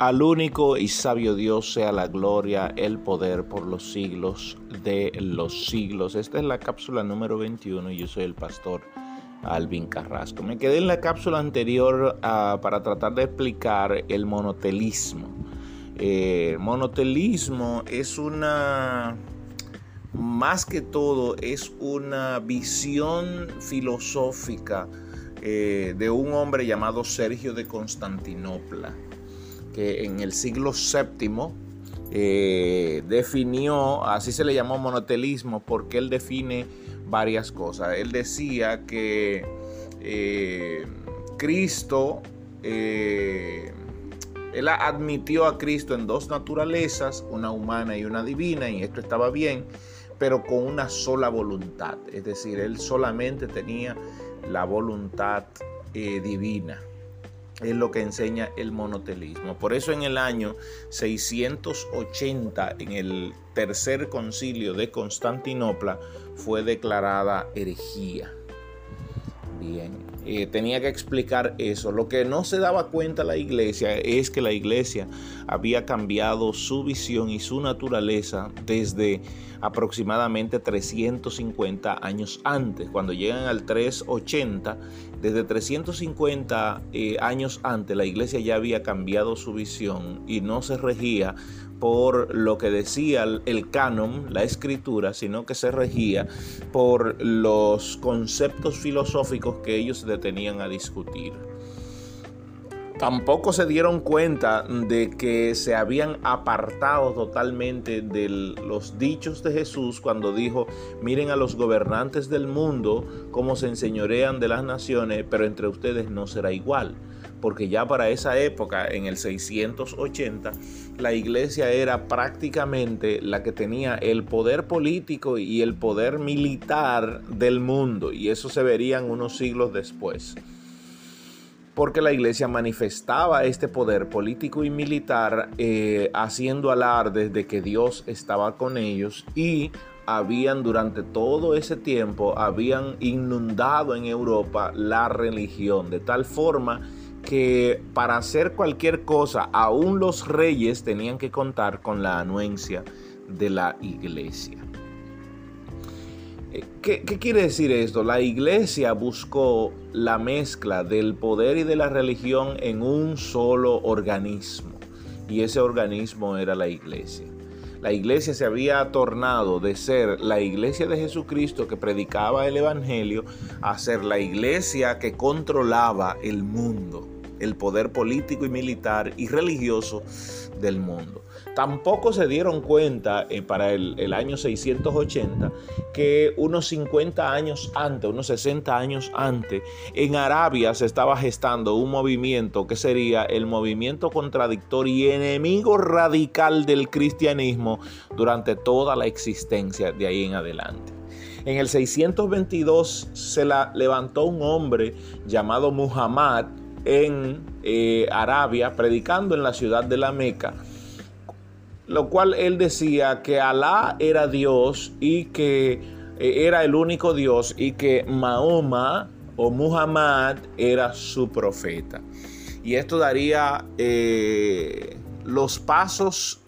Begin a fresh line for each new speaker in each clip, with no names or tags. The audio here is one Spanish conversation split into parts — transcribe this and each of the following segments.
Al único y sabio Dios sea la gloria, el poder por los siglos de los siglos. Esta es la cápsula número 21 y yo soy el pastor Alvin Carrasco. Me quedé en la cápsula anterior uh, para tratar de explicar el monotelismo. Eh, monotelismo es una, más que todo, es una visión filosófica eh, de un hombre llamado Sergio de Constantinopla que en el siglo VII eh, definió, así se le llamó monotelismo, porque él define varias cosas. Él decía que eh, Cristo, eh, él admitió a Cristo en dos naturalezas, una humana y una divina, y esto estaba bien, pero con una sola voluntad. Es decir, él solamente tenía la voluntad divina es lo que enseña el monotelismo. Por eso en el año 680, en el tercer concilio de Constantinopla, fue declarada herejía. Bien, eh, tenía que explicar eso. Lo que no se daba cuenta la iglesia es que la iglesia había cambiado su visión y su naturaleza desde aproximadamente 350 años antes. Cuando llegan al 380, desde 350 eh, años antes la iglesia ya había cambiado su visión y no se regía por lo que decía el canon, la escritura, sino que se regía por los conceptos filosóficos que ellos detenían a discutir. Tampoco se dieron cuenta de que se habían apartado totalmente de los dichos de Jesús cuando dijo, miren a los gobernantes del mundo cómo se enseñorean de las naciones, pero entre ustedes no será igual porque ya para esa época, en el 680, la iglesia era prácticamente la que tenía el poder político y el poder militar del mundo, y eso se verían unos siglos después. Porque la iglesia manifestaba este poder político y militar eh, haciendo alardes de que Dios estaba con ellos y habían durante todo ese tiempo, habían inundado en Europa la religión, de tal forma que para hacer cualquier cosa, aún los reyes tenían que contar con la anuencia de la iglesia. Eh, ¿Qué, ¿Qué, quiere decir esto? La iglesia buscó la mezcla del poder y de la religión en un solo organismo. Y ese organismo era la iglesia. La iglesia se había tornado de ser la iglesia de Jesucristo que predicaba el Evangelio a ser la iglesia que controlaba el mundo el poder político y militar y religioso del mundo. Tampoco se dieron cuenta eh, para el, año 680 que unos 50 años antes, unos 60 años antes, en Arabia se estaba gestando un movimiento que sería el movimiento contradictorio y enemigo radical del cristianismo durante toda la existencia de ahí en adelante. En el 622 se la levantó un hombre llamado Muhammad, en eh, Arabia, predicando en la ciudad de la Meca, lo cual él decía que Alá era Dios y que eh, era el único Dios y que Mahoma o Muhammad era su profeta. Y esto daría eh, los pasos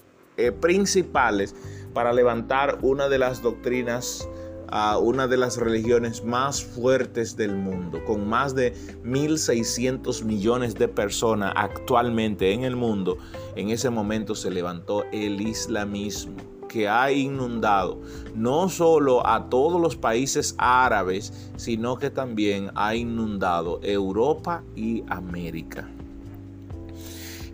principales para levantar una de las doctrinas a una de las religiones más fuertes del mundo, con más de 1.600 millones de personas actualmente en el mundo, en ese momento se levantó el islamismo que ha inundado no solo a todos los países árabes, sino que también ha inundado Europa y América.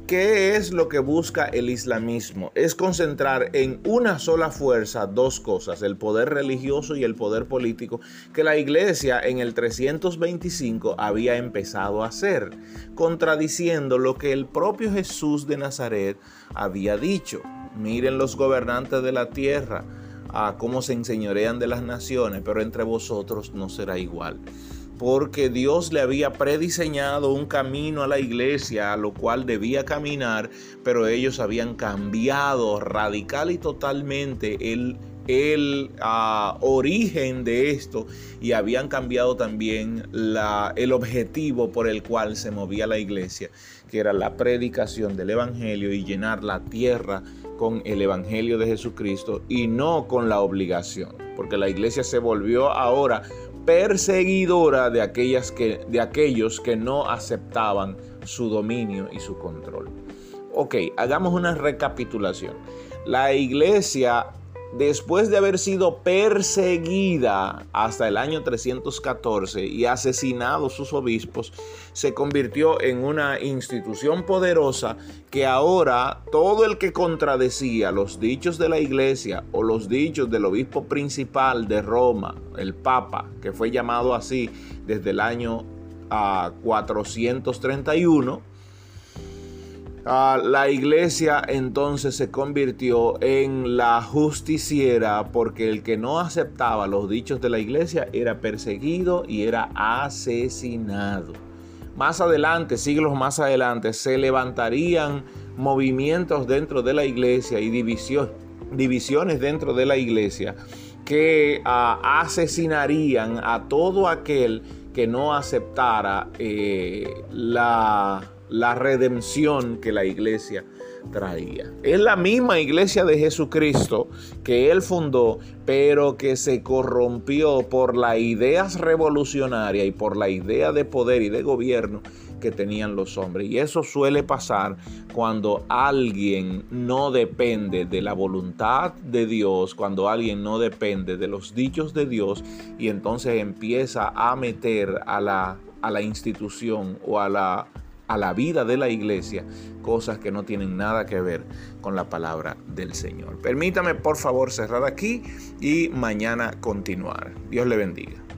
¿Qué es lo que busca el islamismo? Es concentrar en una sola fuerza dos cosas, el poder religioso y el poder político, que la iglesia en el 325 había empezado a hacer, contradiciendo lo que el propio Jesús de Nazaret había dicho. Miren los gobernantes de la tierra, a cómo se enseñorean de las naciones, pero entre vosotros no será igual porque Dios le había prediseñado un camino a la iglesia a lo cual debía caminar, pero ellos habían cambiado radical y totalmente el el ah, origen de esto y habían cambiado también el objetivo por el cual se movía la iglesia, que era la predicación del Evangelio y llenar la tierra con el Evangelio de Jesucristo y no con la obligación, porque la iglesia se volvió ahora perseguidora de, aquellas que, de aquellos que no aceptaban su dominio y su control. Ok, hagamos una recapitulación. La iglesia después de haber sido perseguida hasta el año 314 y asesinado sus obispos, se convirtió en una institución poderosa que ahora todo el que contradecía los dichos de la iglesia o los dichos del obispo principal de Roma, el Papa, que fue llamado así desde el año 431, ah, la iglesia entonces se convirtió en la justiciera porque el que no aceptaba los dichos de la iglesia era perseguido y era asesinado. Más adelante, siglos más adelante, se levantarían movimientos dentro de la iglesia y divisiones dentro de la iglesia que ah, asesinarían a todo aquel que no aceptara eh, la la redención que la iglesia traía. Es la misma iglesia de Jesucristo que él fundó, pero que se corrompió por las ideas revolucionarias y por la idea de poder y de gobierno que tenían los hombres. Y eso suele pasar cuando alguien no depende de la voluntad de Dios, cuando alguien no depende de los dichos de Dios y entonces empieza a meter a la, a la institución o a la a la vida de la iglesia cosas que no tienen nada que ver con la palabra del Señor. Permítame por favor cerrar aquí y mañana continuar. Dios le bendiga.